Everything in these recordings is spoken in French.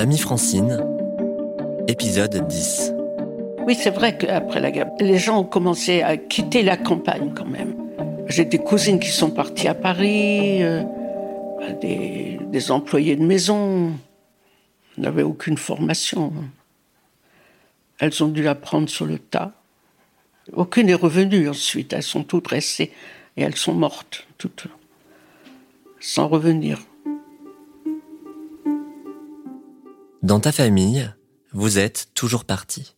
Mamie Francine, épisode 10. Oui, c'est vrai qu'après la guerre, les gens ont commencé à quitter la campagne quand même. J'ai des cousines qui sont parties à Paris, euh, des, des, employés de maison. n'avaient aucune formation. Elles ont dû apprendre sur le tas. Aucune n'est revenue ensuite. Elles sont toutes restées et elles sont mortes, toutes, sans revenir. Dans ta famille, vous êtes toujours partis.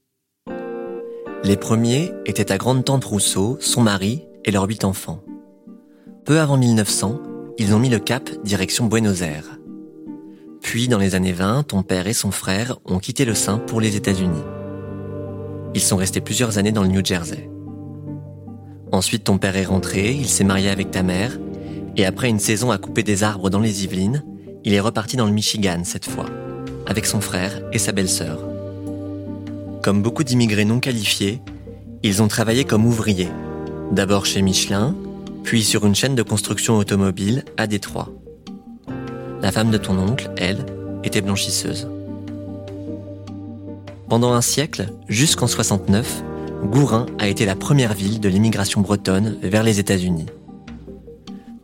Les premiers étaient ta grande-tante Rousseau, son mari et leurs huit enfants. Peu avant 1900, ils ont mis le cap direction Buenos Aires. Puis, dans les années 20, ton père et son frère ont quitté le sein pour les États-Unis. Ils sont restés plusieurs années dans le New Jersey. Ensuite, ton père est rentré, il s'est marié avec ta mère, et après une saison à couper des arbres dans les Yvelines, il est reparti dans le Michigan cette fois, avec son frère et sa belle-sœur. Comme beaucoup d'immigrés non qualifiés, ils ont travaillé comme ouvriers, d'abord chez Michelin, puis sur une chaîne de construction automobile à Détroit. La femme de ton oncle, elle, était blanchisseuse. Pendant un siècle, jusqu'en 69, Gourin a été la première ville de l'immigration bretonne vers les États-Unis.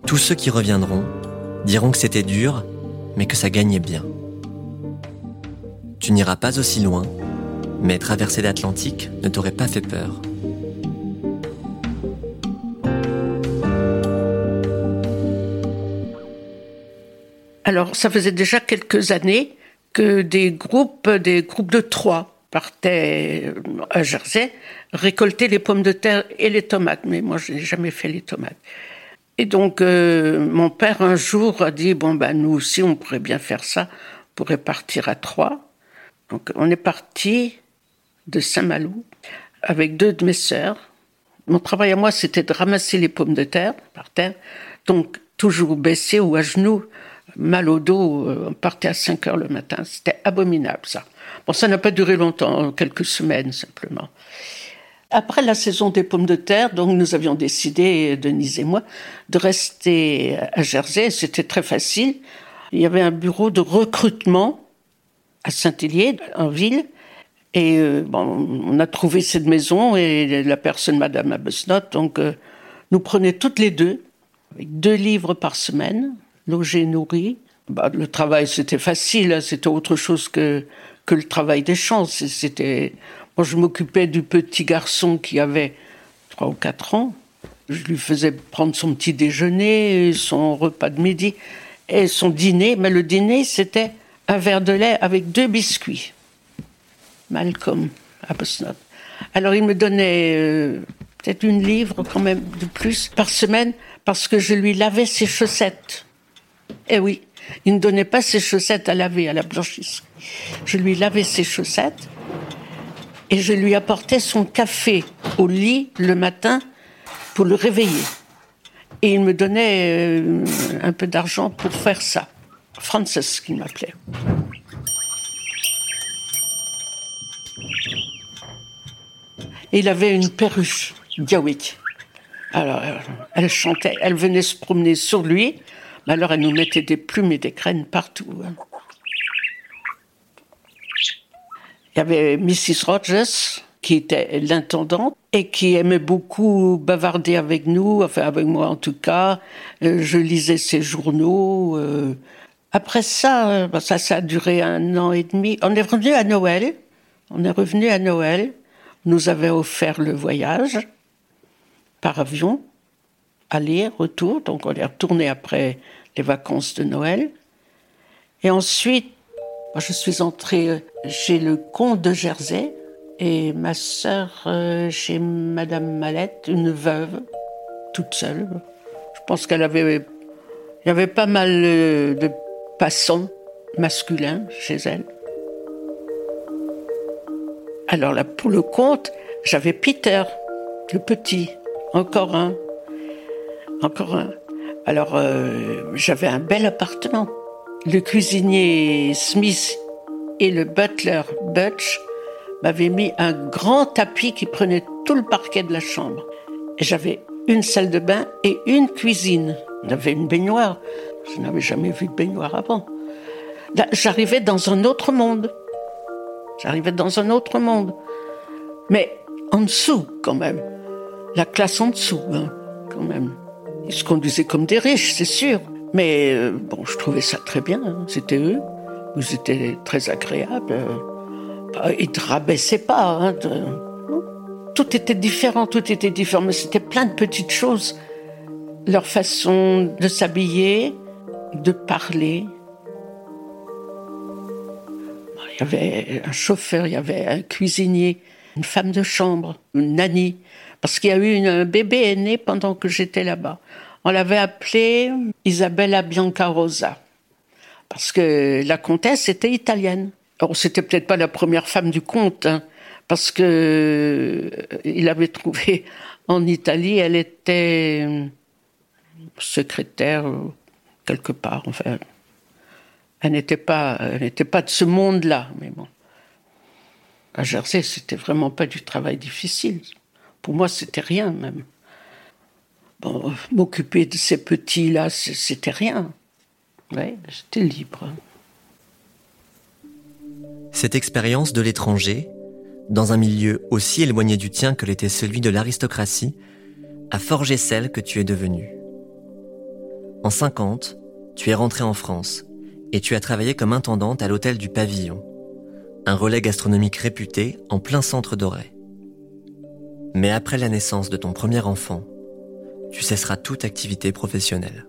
Tous ceux qui reviendront diront que c'était dur, mais que ça gagnait bien. Tu n'iras pas aussi loin, mais traverser l'Atlantique ne t'aurait pas fait peur. Alors, ça faisait déjà quelques années que des groupes, des groupes de trois, partait à Jersey récolter les pommes de terre et les tomates. Mais moi, je n'ai jamais fait les tomates. Et donc, euh, mon père, un jour, a dit, bon, ben, nous aussi, on pourrait bien faire ça. On pourrait partir à Troyes. Donc, on est parti de Saint-Malo avec deux de mes sœurs. Mon travail à moi, c'était de ramasser les pommes de terre par terre. Donc, toujours baissé ou à genoux, mal au dos, euh, on partait à 5 heures le matin. C'était abominable, ça. Bon, ça n'a pas duré longtemps, quelques semaines simplement. Après la saison des pommes de terre, donc nous avions décidé, Denise et moi, de rester à Jersey. C'était très facile. Il y avait un bureau de recrutement à Saint-Hélier, en ville. Et euh, bon, on a trouvé cette maison et la personne, Madame Abesnot, donc euh, nous prenait toutes les deux, avec deux livres par semaine, logés, nourris. Bah, le travail, c'était facile, hein, c'était autre chose que que le travail des champs. C'était, moi, je m'occupais du petit garçon qui avait trois ou quatre ans. Je lui faisais prendre son petit déjeuner, son repas de midi et son dîner. Mais le dîner, c'était un verre de lait avec deux biscuits. Malcolm Abosnot. Alors, il me donnait euh, peut-être une livre quand même de plus par semaine parce que je lui lavais ses chaussettes. Eh oui, il ne donnait pas ses chaussettes à laver à la blanchisserie. Je lui lavais ses chaussettes et je lui apportais son café au lit le matin pour le réveiller. Et il me donnait euh, un peu d'argent pour faire ça. Frances, qu'il m'appelait. Il avait une perruche, Diawik. Alors, elle chantait, elle venait se promener sur lui, alors elle nous mettait des plumes et des graines partout. Hein. Il y avait Mrs. Rogers, qui était l'intendante et qui aimait beaucoup bavarder avec nous, enfin avec moi en tout cas. Euh, je lisais ses journaux. Euh. Après ça, euh, ça, ça a duré un an et demi. On est revenu à Noël. On est revenu à Noël. On nous avait offert le voyage par avion, aller, retour. Donc on est retourné après les vacances de Noël. Et ensuite, moi, je suis entrée chez le comte de Jersey et ma sœur euh, chez Madame Mallette, une veuve, toute seule. Je pense qu'elle avait, il y avait pas mal euh, de passants masculins chez elle. Alors là, pour le comte, j'avais Peter, le petit, encore un, encore un. Alors, euh, j'avais un bel appartement. Le cuisinier Smith et le butler Butch m'avaient mis un grand tapis qui prenait tout le parquet de la chambre. J'avais une salle de bain et une cuisine. On avait une baignoire. Je n'avais jamais vu de baignoire avant. J'arrivais dans un autre monde. J'arrivais dans un autre monde. Mais en dessous, quand même. La classe en dessous, hein, quand même. Ils se conduisaient comme des riches, c'est sûr. Mais euh, bon, je trouvais ça très bien. Hein. C'était eux. Ils étaient très agréables. Ils ne rabaissaient pas. Hein, tout était différent, tout était différent. Mais c'était plein de petites choses. Leur façon de s'habiller, de parler. Il y avait un chauffeur, il y avait un cuisinier, une femme de chambre, une nanny. Parce qu'il y a eu un bébé né pendant que j'étais là-bas. On l'avait appelée Isabella Biancarosa. Parce que la comtesse était italienne. Alors, c'était peut-être pas la première femme du comte, hein, parce que euh, il avait trouvé en Italie, elle était euh, secrétaire euh, quelque part. Enfin, elle n'était pas, elle n'était pas de ce monde-là, mais bon. À Jersey, c'était vraiment pas du travail difficile. Pour moi, c'était rien même. Bon, m'occuper de ces petits-là, c'était rien. Ouais, j'étais libre. Cette expérience de l'étranger, dans un milieu aussi éloigné du tien que l'était celui de l'aristocratie, a forgé celle que tu es devenue. En 50, tu es rentrée en France et tu as travaillé comme intendante à l'hôtel du Pavillon, un relais gastronomique réputé en plein centre doré. Mais après la naissance de ton premier enfant, tu cesseras toute activité professionnelle.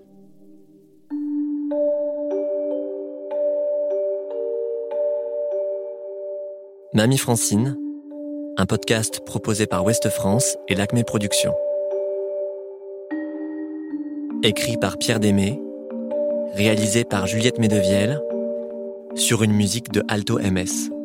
Mamie Francine, un podcast proposé par Ouest France et l'Acme Productions. Écrit par Pierre Démé, réalisé par Juliette Medevielle, sur une musique de Alto MS.